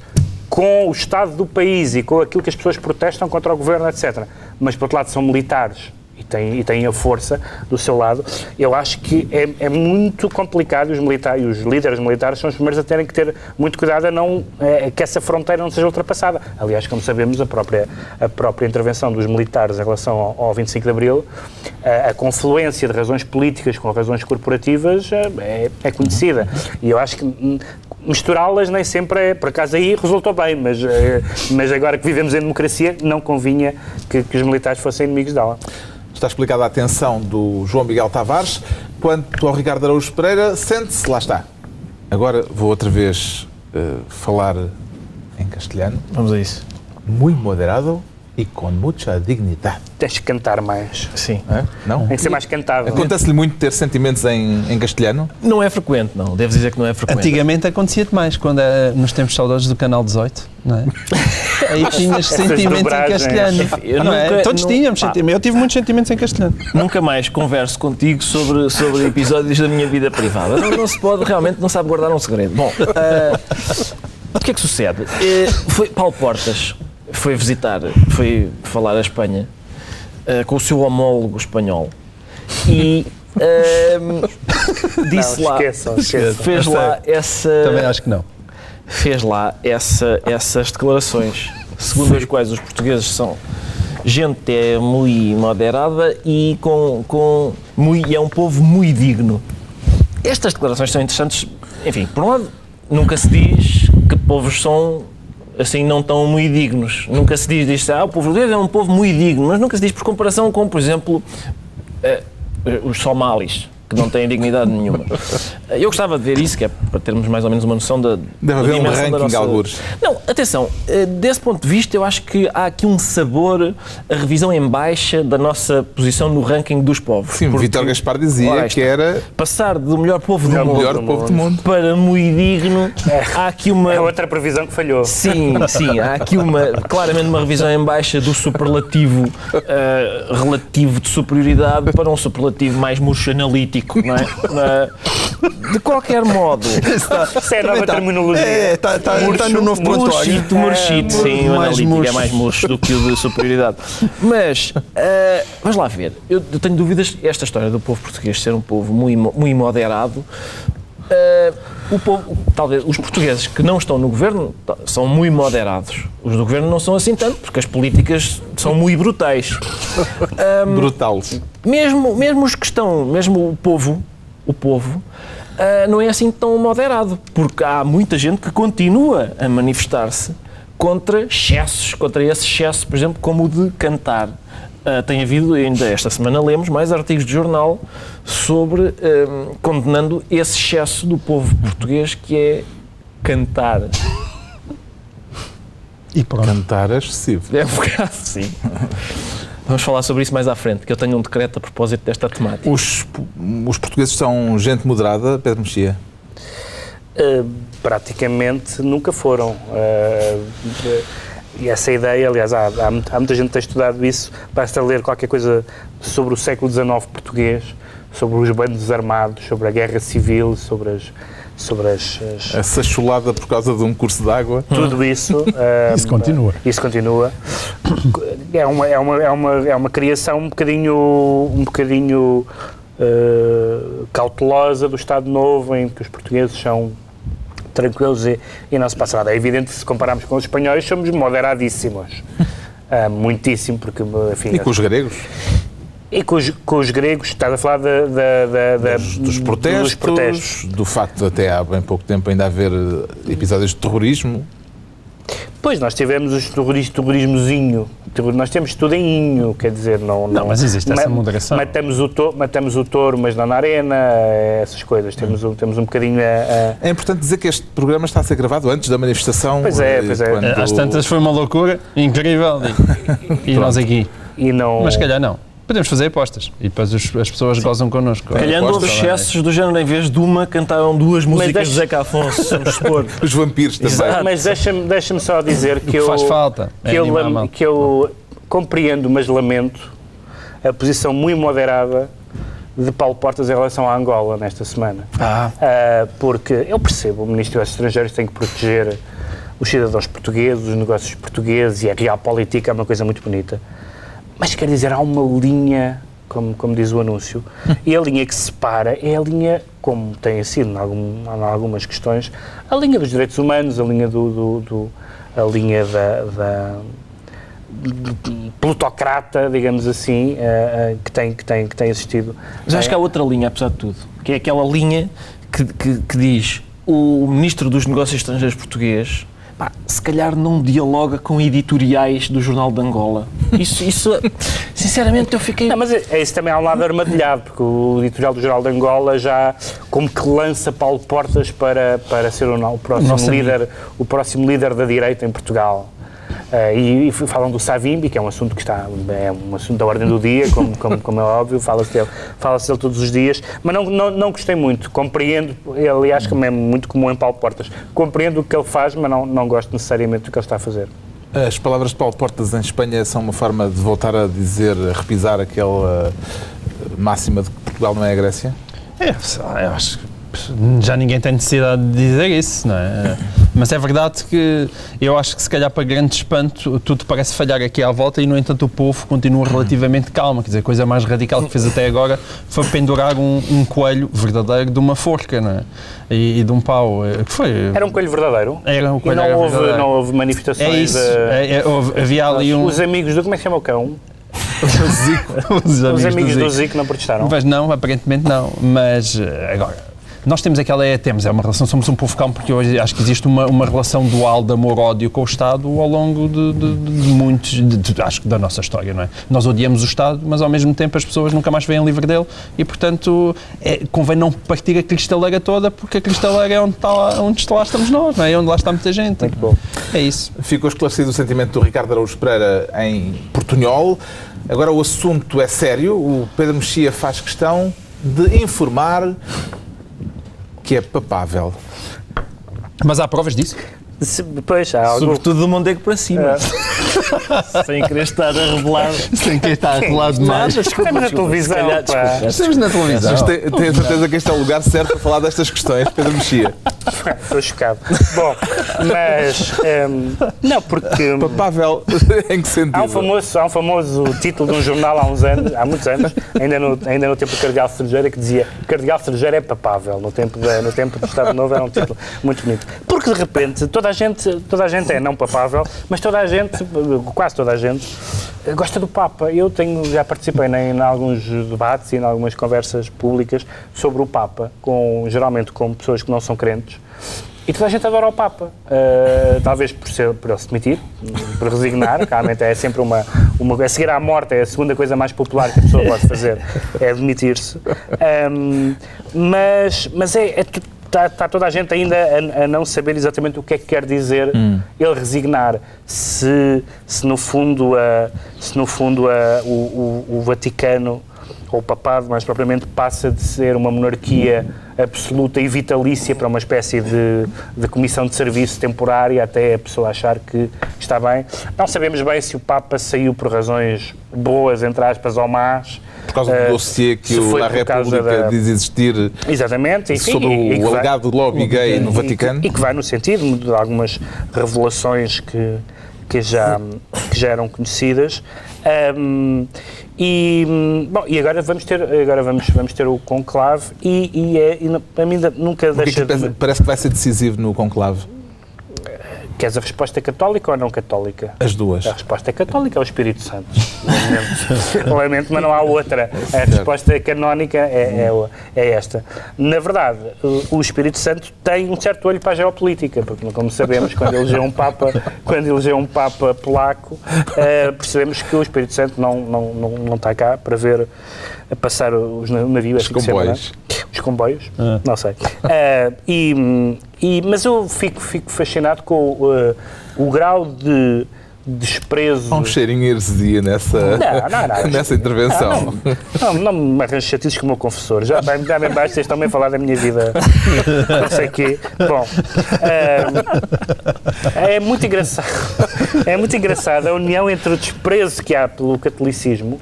com o estado do país e com aquilo que as pessoas protestam contra o governo, etc. Mas, por outro lado, são militares e têm, e têm a força do seu lado. Eu acho que é, é muito complicado os, militares, os líderes militares são os primeiros a terem que ter muito cuidado a não, eh, que essa fronteira não seja ultrapassada. Aliás, como sabemos, a própria, a própria intervenção dos militares em relação ao, ao 25 de Abril, a, a confluência de razões políticas com razões corporativas é, é conhecida. E eu acho que hum, misturá-las nem sempre é, por acaso aí resultou bem, mas, eh, mas agora que vivemos em democracia, não convinha que, que os militares fossem inimigos dela. Está explicada a atenção do João Miguel Tavares. Quanto ao Ricardo Araújo Pereira, sente-se, lá está. Agora vou outra vez eh, falar em castelhano. Vamos a isso. Muito moderado e com muita dignidade. Tens que cantar mais. Sim. É? Não? Tem que ser mais cantado. Acontece-lhe muito ter sentimentos em, em castelhano? Não é frequente, não. Devo dizer que não é frequente. Antigamente acontecia-te mais, quando eh, nos tempos saudosos do Canal 18, não é? Aí tinhas sentimentos em castelhano. Eu não é? nunca- Todos nu- tínhamos pá. sentimentos. Eu tive muitos sentimentos em castelhano. Nunca mais converso contigo sobre, sobre episódios da minha vida privada. Não, não se pode, realmente não sabe guardar um segredo. Bom, ah, o que é que sucede? Eh, foi Paulo Portas foi visitar, foi falar a Espanha ah, com o seu homólogo espanhol e ah, disse Não, lá, esqueçam, esqueçam. fez lá essa Também acho que não. fez lá essa, essas declarações, segundo as quais os portugueses são gente é muito moderada e com, com muito, é um povo muito digno. Estas declarações são interessantes, enfim, por um lado, nunca se diz que povos são assim não tão muito dignos. Nunca se diz, diz ah, o povo português é um povo muito digno, mas nunca se diz por comparação com, por exemplo, eh, os somalis, que não têm dignidade nenhuma. Eu gostava de ver isso, que é para termos mais ou menos uma noção da. Deve da haver um ranking, nossa- algures. Não, atenção, eh, desse ponto de vista, eu acho que há aqui um sabor, a revisão em baixa da nossa posição no ranking dos povos. Sim, Porque Vítor Gaspar dizia Ora, que era Passar do melhor povo do mundo melhor povo do mundo. para muito digno, há aqui uma. É outra previsão que falhou. Sim, sim, há aqui uma, claramente uma revisão em baixa do superlativo eh, relativo de superioridade para um superlativo mais murcho analítico, não é? Eh, de qualquer modo, Isso é a nova terminologia. É, está tá, tá no novo prontuário. murchito, murchito, sim, o mais analítico é murcho. mais murcho do que o de superioridade. Mas, eh, vamos lá ver, eu, eu tenho dúvidas, esta história do povo português ser um povo muito, muito moderado, eh, o povo, talvez os portugueses que não estão no governo são muito moderados. Os do governo não são assim tanto, porque as políticas são muito brutais. brutal. Mesmo, mesmo os que estão, mesmo o povo, o povo, ah, não é assim tão moderado, porque há muita gente que continua a manifestar-se contra excessos, contra esse excesso, por exemplo, como o de cantar. Ah, tem havido, ainda esta semana lemos, mais artigos de jornal sobre ah, condenando esse excesso do povo português que é cantar. E pronto. Cantar é excessivo. É um bocado sim. Vamos falar sobre isso mais à frente, que eu tenho um decreto a propósito desta temática. Os, os portugueses são gente moderada, Pedro Mexia? Uh, praticamente nunca foram. Uh, e essa ideia, aliás, há, há, há muita gente que tem estudado isso, basta ler qualquer coisa sobre o século XIX português, sobre os bandos armados, sobre a guerra civil, sobre as. Sobre as, as- Essa chulada por causa de um curso de água? tudo isso. Isso uh, continua. Isso continua. É uma, é uma, é uma, é uma criação um bocadinho, um bocadinho uh, cautelosa do Estado Novo, em que os portugueses são tranquilos e, e não se passa nada. É evidente que se compararmos com os espanhóis, somos moderadíssimos. Uh, muitíssimo, porque, enfim... E com os gregos? E com os, com os gregos, estás a falar da, da, da- da- Dos, dos protestos, dos protestos. do facto de até há bem pouco tempo ainda haver eh, episódios de terrorismo. Pois, nós tivemos o terrorismo, terrorismozinho. Terror- Nós temos tudo em inho, quer dizer, não... Não, mas existe essa moderação. Matamos o, touro, matamos o touro, mas não na arena, essas coisas. Temos, um- temos um bocadinho a- a, É importante dizer que este programa está a ser gravado antes da manifestação. Pois é, eh, pois é. quando- Às tantas foi uma loucura incrível. E, e nós aqui. e não... Mas se calhar não. Podemos fazer apostas. E depois os- as pessoas gozam connosco. Calhando houve aposta, excessos do género, em vez de uma, cantaram duas músicas deixa- de Zeca Afonso, vamos supor. Os vampiros também. Exato. Mas deixa-me deixa só dizer que, que eu... faz falta é que, eu, animar a lam- que eu compreendo, mas lamento a posição muito moderada de Paulo Portas em relação à Angola nesta semana. Ah, Ah, porque eu percebo, o Ministro dos Estrangeiros tem que proteger os cidadãos portugueses, os negócios portugueses e a real política é uma coisa muito bonita. Mas quer dizer, há uma linha, como, como diz o anúncio, e a linha que separa é a linha, como tem sido em, algum, em algumas questões, a linha dos direitos humanos, a linha do, do- do- a linha da, da plutocrata, digamos assim, eh, eh, que, tem, que, tem, que tem existido. mas acho que há outra linha, apesar de tudo, que é aquela linha que, que, que diz o Ministro dos Negócios Estrangeiros português pá, se calhar não dialoga com editoriais do Jornal de Angola. Isso, isso sinceramente, eu fiquei... Não, mas é, é isso também há um lado armadilhado, porque o editorial do Jornal de Angola já como que lança Paulo Portas para, para ser o, o próximo líder, o próximo líder da direita em Portugal. Eh, e, e falam do Savimbi, que é um assunto que está é um assunto da ordem do dia, como, como, como é óbvio, fala-se dele, fala dele todos os dias, mas não, não, não gostei muito, compreendo, aliás, como é muito comum em Paulo Portas, compreendo o que ele faz, mas não, não gosto necessariamente do que ele está a fazer. As palavras de Paulo Portas em Espanha são uma forma de voltar a dizer, a repisar aquela máxima de que Portugal não é a Grécia? É, eu acho que já ninguém tem necessidade de dizer isso, não é? Mas é verdade que eu acho que se calhar para grande espanto tudo parece falhar aqui à volta e no entanto o povo continua relativamente calmo. Quer dizer, a coisa mais radical que fez até agora foi pendurar um, um coelho verdadeiro de uma forca, não é? E, e de um pau. eh, Que foi? Era um coelho verdadeiro? Era um E coelho não era houve, verdadeiro. não houve manifestações É isso. de- É- é- houve- havia ali um. Os amigos do. Como é que chama o cão? os Os amigos Zico. do Zico não protestaram? Mas não, aparentemente não. Mas eh, agora, nós temos aquela, é, temos, é uma relação, somos um povo calmo, porque hoje acho que existe uma, uma relação dual de amor-ódio com o Estado ao longo de, de- de muitos, de- de- acho que da nossa história, não é? Nós odiamos o Estado, mas ao mesmo tempo as pessoas nunca mais veem livre dele e, portanto, é, convém não partir a cristaleira toda, porque a cristaleira é onde está lá, onde está lá estamos nós, não é? É onde lá está muita gente. Muito bom. É isso. Ficou esclarecido o sentimento do Ricardo Araújo Pereira em Portunhol. Agora o assunto é sério. O Pedro Mexia faz questão de informar que é papável. Mas há provas disso? Se- Pois, há algo. Sobretudo do Mondego para cima. Sem querer estar a revelar. Sem que está arrelado demais. Estamos na televisão. Calhar, pá. Estamos na televisão. Mas tem a certeza que este é o lugar certo para falar destas questões, Pedro Mexia. Estou chocado. Bom, mas. ehm, não, porque. Papável em que sentido? Há um, famoso, há um famoso título de um jornal há uns anos, há muitos anos, ainda no, ainda no tempo do Cardeal Cerejeira, que dizia Cardeal Cerejeira é papável. No tempo, da, no tempo do Estado Novo era um título muito bonito. Porque de repente toda a gente, toda a gente é não papável, mas toda a gente, quase toda a gente, gosta do Papa. Eu tenho, já participei em, em alguns debates e em algumas conversas públicas sobre o Papa, com, geralmente com pessoas que não são crentes. E toda a gente adora o Papa. Uh, talvez por, ser, por ele se demitir, por resignar. Realmente é sempre uma, uma. A seguir à morte é a segunda coisa mais popular que a pessoa pode fazer, é demitir-se. Um, mas mas é. Está tá toda a gente ainda a, a, não saber exatamente o que é que quer dizer ele resignar. Se, se no fundo, a, se no fundo a, o, o, o Vaticano ou o papado, mais propriamente, passa de ser uma monarquia absoluta e vitalícia para uma espécie de, de comissão de serviço temporária, até a pessoa achar que está bem. Não sabemos bem se o Papa saiu por razões boas, entre aspas, ou más. Por causa do Uh, dossiê que o causa República da- diz existir Exatamente, enfim, sobre e- e que o vai- alegado lobby gay no e- Vaticano. E, que vai no sentido de algumas revelações que, que, já, que já eram conhecidas. Ahm, e, bom, e agora vamos ter, agora vamos, vamos ter o conclave e, e, é, e para mim nunca que é que deixa lhe de... parece que vai ser decisivo no conclave. Queres a resposta católica ou não católica? As duas. A resposta é católica, é o Espírito Santo. Lamento, Lamento mas não há outra. A resposta canónica é, é, é esta. Na verdade, o, o Espírito Santo tem um certo olho para a geopolítica, porque, como sabemos, quando elegeu um Papa, quando elegeu um Papa polaco, eh, percebemos que o Espírito Santo não, não, não, não está cá para ver passar os navios. Os comboios. Os comboios? Não sei. Eh, e, e, mas eu fico, fico fascinado com uh, o grau de desprezo. Há um cheirinho de heresia nessa, Não, não, não. nessa intervenção. Não, não me arranjo chatices como o confessor. Já bem, já bem baixo, vocês também a falar da minha vida. Não sei o quê. Bom, eh, é muito engraçado. É muito engraçado a união entre o desprezo que há pelo catolicismo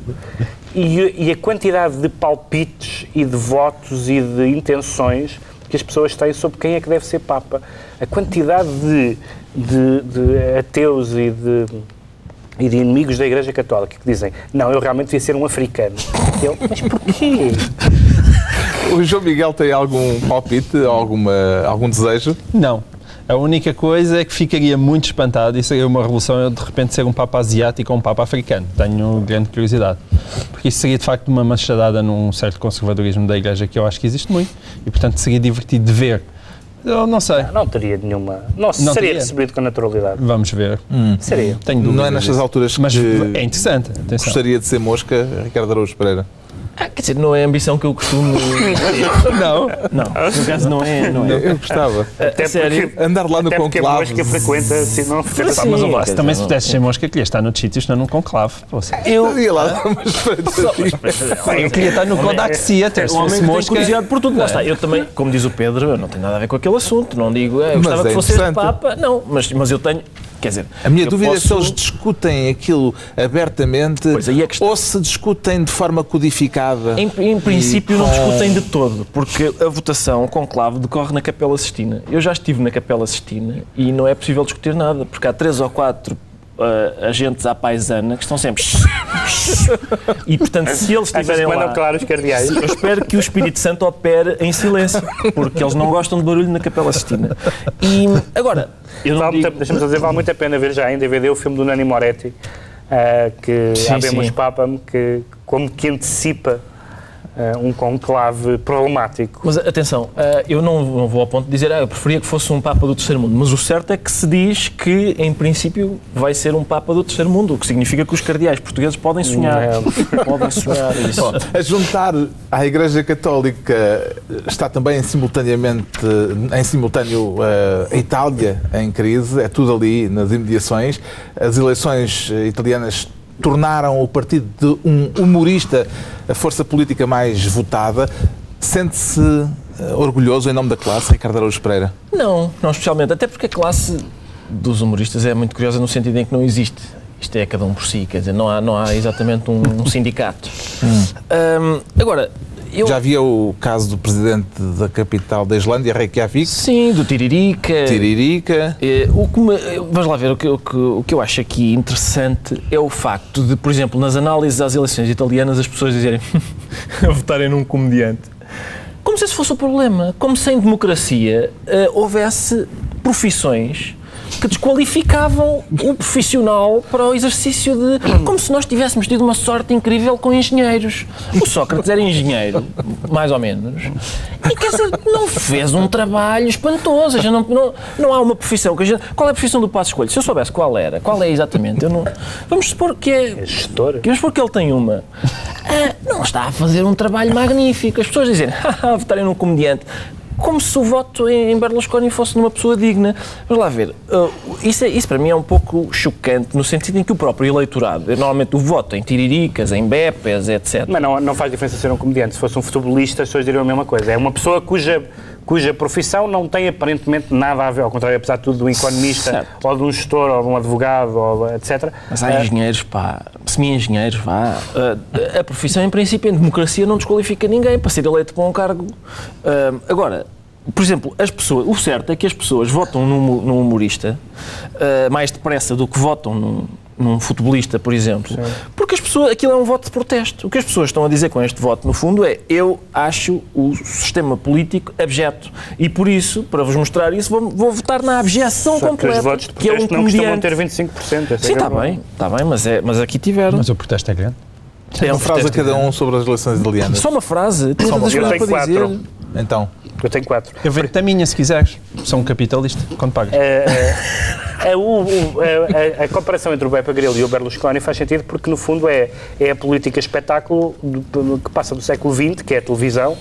e, e a quantidade de palpites e de votos e de intenções que as pessoas têm sobre quem é que deve ser Papa. A quantidade de, de, de ateus e de, e de inimigos da Igreja Católica que dizem não, eu realmente devia ser um africano. Eu, mas porquê? O João Miguel tem algum palpite, alguma, algum desejo? Não. A única coisa é que ficaria muito espantado e seria uma revolução eu de repente ser um Papa asiático ou um Papa africano. Tenho grande curiosidade. Porque isso seria de facto uma machadada num certo conservadorismo da Igreja que eu acho que existe muito e portanto seria divertido de ver. Eu não sei. Não teria nenhuma. Não, Não seria teria. recebido com naturalidade. Vamos ver. Seria. Tenho dúvidas Não é nestas alturas Mas que é interessante. Atenção. gostaria de ser mosca, Ricardo Araújo Pereira? Ah, quer dizer, não é a ambição que eu costumo. Não. Não, no caso não é. Não é. Eu gostava. A, a sério. Andar lá no Até porque a conclave. mosca frequenta, assim, não frequenta. Sim, Mas o Vasco também se pudesse ser mosca, queria estar noutros sítios, não num conclave. Poxa. Eu, Ia lá dar uma espreitadinha. Eu queria estar no Kodak Theatre, o se homem fosse tem curiosidade por tudo. Lá está. Eu também, como diz o Pedro, eu não tenho nada a ver com aquele assunto. Não digo, eu gostava é que fosse. Papa. Não, mas, mas eu tenho. Quer dizer, A minha dúvida é se posso- eles discutem aquilo abertamente é está. ou se discutem de forma codificada. Em, em princípio E não discutem de todo, porque a votação, o conclave, decorre na Capela Sistina. Eu já estive na Capela Sistina e não é possível discutir nada, porque há três ou quatro ah, agentes à paisana que estão sempre... e, portanto, se eles estiverem lá... os cardeais? Eu espero que o Espírito Santo opere em silêncio, porque eles não gostam de barulho na Capela Sistina. E, agora, eu não Vale digo... deixa-me dizer, vale muito a pena ver já em DVD o filme do Nani Moretti, ah, que Sim, Habemos sim. Papam, que como que antecipa um conclave problemático. Mas atenção, ah, eu não, não vou ao ponto de dizer ah, eu preferia que fosse um Papa do Terceiro Mundo, mas o certo é que se diz que, em princípio, vai ser um Papa do Terceiro Mundo, o que significa que os cardeais portugueses podem sonhar. Podem sonhar isso. Bom, a juntar à Igreja Católica está também simultaneamente, em simultâneo eh, a Itália em crise, é tudo ali nas imediações. As eleições eh, italianas tornaram o partido de um humorista a força política mais votada. Sente-se eh, orgulhoso em nome da classe, Ricardo Araújo Pereira? Não, não especialmente, até porque a classe dos humoristas é muito curiosa no sentido em que não existe. Isto é cada um por si, quer dizer, não há, não há exatamente um, um sindicato. Hum, agora, eu... Já havia o caso do presidente da capital da Islândia, Reykjavik, Sim, do Tiririca. Tiririca. Eh, O que me, eh, vamos lá ver, o que, o, que, o que eu acho aqui interessante é o facto de, por exemplo, nas análises às eleições italianas, as pessoas dizerem a votarem num comediante. Como se esse fosse o problema. Como se em democracia eh, houvesse profissões que desqualificavam o profissional para o exercício de. Como se nós tivéssemos tido uma sorte incrível com engenheiros. O Sócrates era engenheiro, mais ou menos, e quer dizer, não fez um trabalho espantoso. Ou seja, não, não, não há uma profissão. Que a gente, qual é a profissão do Passo Escolho? Se eu soubesse qual era, qual é exatamente, eu não. Vamos supor que é. Gestor. Vamos supor que ele tem uma. Ah, não está a fazer um trabalho magnífico. As pessoas dizem, haha, votarem num comediante. Como se o voto em Berlusconi fosse numa pessoa digna. Vamos lá ver. Uh, isso, é- isso para mim é um pouco chocante, no sentido em que o próprio eleitorado, normalmente o voto em tiriricas, em bepes, etc. Mas não, não faz diferença ser um comediante. Se fosse um futebolista, as pessoas diriam a mesma coisa. É uma pessoa cuja, cuja profissão não tem aparentemente nada a ver, ao contrário, apesar de tudo, de um economista, Certo. ou de um gestor, ou de um advogado, ou, etc. Mas há Ah, engenheiros, pá, semi-engenheiros, vá. Uh, a profissão, em princípio, em democracia, não desqualifica ninguém para ser eleito para um cargo. Uh, agora, por exemplo, as pessoas, o certo é que as pessoas votam num, num humorista uh, mais depressa do que votam num, num futebolista, por exemplo. Porque as pessoas, aquilo é um voto de protesto. O que as pessoas estão a dizer com este voto, no fundo, é eu acho o sistema político abjeto. E por isso, para vos mostrar isso, vou, vou votar na abjeção Só que completa. os votos de que é um protesto não costumam comediante. ter 25%. esse é Sim, que é está bem, está bem, mas, é, mas aqui tiveram. Mas o protesto é grande. é Uma frase a cada um sobre as eleições italianas. Só uma frase, tem uma frase. coisas Eu para tenho dizer. quatro. Então, Eu tenho 4. Eu vendo a minha se quiseres. Sou um capitalista. Quando pagas? A, o- o- a- a- a comparação entre o Beppe Grillo e o Berlusconi faz sentido porque, no fundo, é, é a política espetáculo do- que passa do século XX, que é a televisão,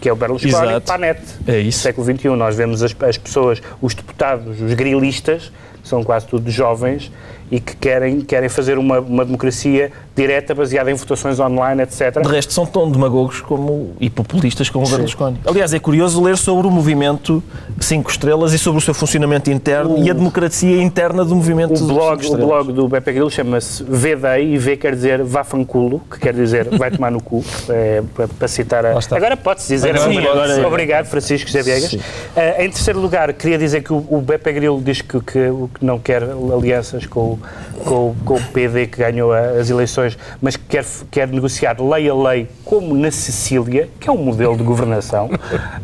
que é o Berlusconi, Exato. para a net. É isso. Século XXI, nós vemos as, as pessoas, os deputados, os grilistas, são quase todos jovens, e que querem, querem fazer uma, uma democracia direta, baseada em votações online, etc. De resto, são tão demagogos como, e populistas como o Berlusconi. Aliás, é curioso ler sobre o movimento 5 Estrelas e sobre o seu funcionamento interno O- e a democracia interna do movimento O Cinco blog, o blog do Beppe Grillo chama-se VDEI e V quer dizer vá fanculo, que quer dizer vai tomar no cu, é, para, para citar a... Agora pode-se dizer Agora sim, agora- Obrigado, Francisco José Viegas. Ah, em terceiro lugar, queria dizer que o, o Beppe Grillo diz que, que, que não quer alianças com, o- com, o- com o PD que ganhou a- as eleições, mas que quer, quer negociar lei a lei, como na Sicília, que é um modelo de governação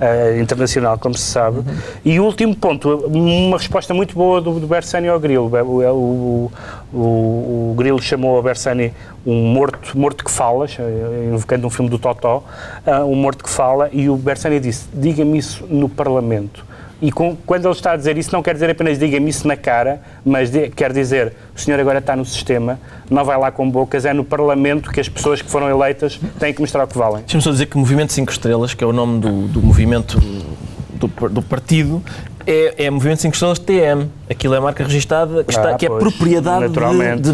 ah, internacional, como se sabe. E o último ponto, uma resposta muito boa do, do Bersani ao Grillo. O, o, o, o Grillo chamou ao Bersani um morto, morto que fala, eh, invocando um filme do Totó, ah, um morto que fala, e o Bersani disse, diga-me isso no Parlamento. E com- quando ele está a dizer isso, não quer dizer apenas diga-me isso na cara, mas de- quer dizer o senhor agora está no sistema, não vai lá com bocas, é no Parlamento que as pessoas que foram eleitas têm que mostrar o que valem. Deixa-me só dizer que o Movimento 5 Estrelas, que é o nome do, do movimento do, do partido, é, é Movimento 5 Estrelas TM. Aquilo é a marca registada que, está, Ah, que é pois, propriedade de, de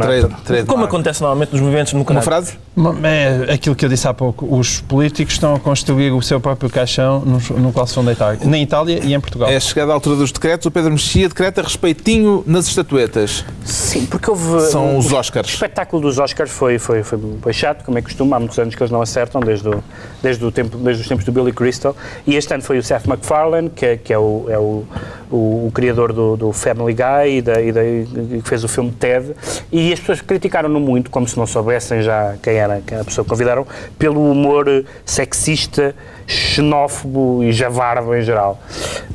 trade, trade Como acontece normalmente nos movimentos Uma democráticos. frase? É aquilo que eu disse há pouco. Os políticos estão a construir o seu próprio caixão no, no qual se vão deitar. Na Itália e em Portugal. É chegada a altura dos decretos. O Pedro Mexia decreta respeitinho nas estatuetas. Sim, porque houve... São o- os O Oscars. espetáculo dos Oscars foi, foi, foi, foi chato, como é costume, há muitos anos que eles não acertam, desde, o, desde, o tempo, desde os tempos do Billy Crystal. E este ano foi o Seth MacFarlane, que, é- que é, o, é o, o, o criador do, do Family Guy e, da, e, da, e fez o filme Ted. E as pessoas criticaram-no muito, como se não soubessem já quem era quem a pessoa que convidaram, pelo humor sexista, xenófobo e javardo em geral.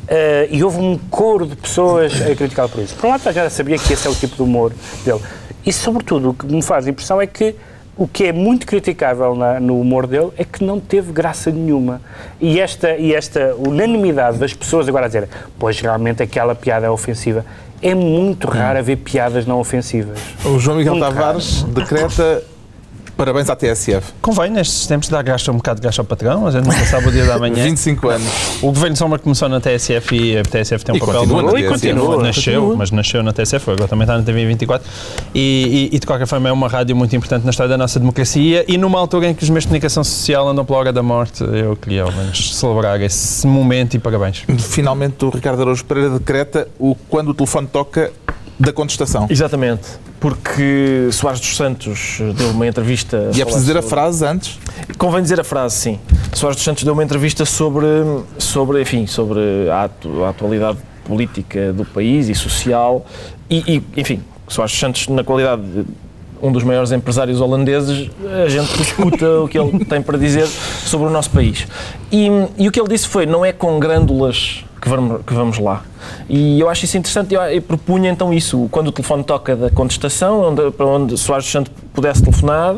Eh, e houve um coro de pessoas a criticá-lo por isso. Por um lado, já sabia que esse é o tipo de humor dele. E, sobretudo, o que me faz impressão é que o que é muito criticável na- no humor dele é que não teve graça nenhuma. E esta, e esta unanimidade das pessoas agora a dizer pois realmente aquela piada é ofensiva. É muito raro haver piadas não ofensivas. O João Miguel Muito Tavares decreta parabéns à TSF. Convém nestes tempos dar graxa um bocado de graxa ao patrão, a gente nunca sabe o dia da manhã. 25 anos. O governo Sombra começou na TSF e a TSF tem um E papel continua muito- E continua, Nasceu, continua. mas nasceu na TSF, agora também está na TV 24. E, e, e, de qualquer forma é uma rádio muito importante na história da nossa democracia e numa altura em que os meios de comunicação social andam pela hora da morte, eu queria ao menos celebrar esse momento e parabéns. Finalmente, o Ricardo Araújo Pereira decreta o quando o telefone toca da contestação. Exatamente. Porque Soares dos Santos deu uma entrevista. E é preciso dizer a sobre- frase antes. Convém dizer a frase, sim. Soares dos Santos deu uma entrevista sobre, sobre enfim, sobre a, a atualidade política do país e social. E, e, enfim, Soares dos Santos, na qualidade de um dos maiores empresários holandeses, a gente escuta o que ele tem para dizer sobre o nosso país. E, e o que ele disse foi: não é com grândulas que vamos, que vamos lá. E eu acho isso interessante. Eu, eu propunha então isso, quando o telefone toca da contestação, onde, para onde Soares Santos pudesse telefonar.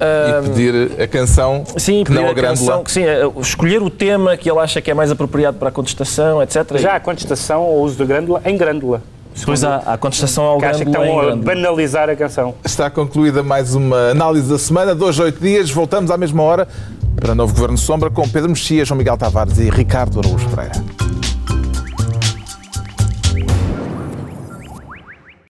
ah, E pedir a canção Sim, que pedir não a a canção, grândula. que sim, eh, escolher o tema que ele acha que é mais apropriado para a contestação, etc. Já a contestação ao uso da grândula em grândula. Depois há a contestação ao Que acha que estão a banalizar a canção. Está concluída mais uma análise da semana, dois, oito dias. Voltamos à mesma hora para novo Governo Sombra com Pedro Mexia, João Miguel Tavares e Ricardo Araújo Pereira.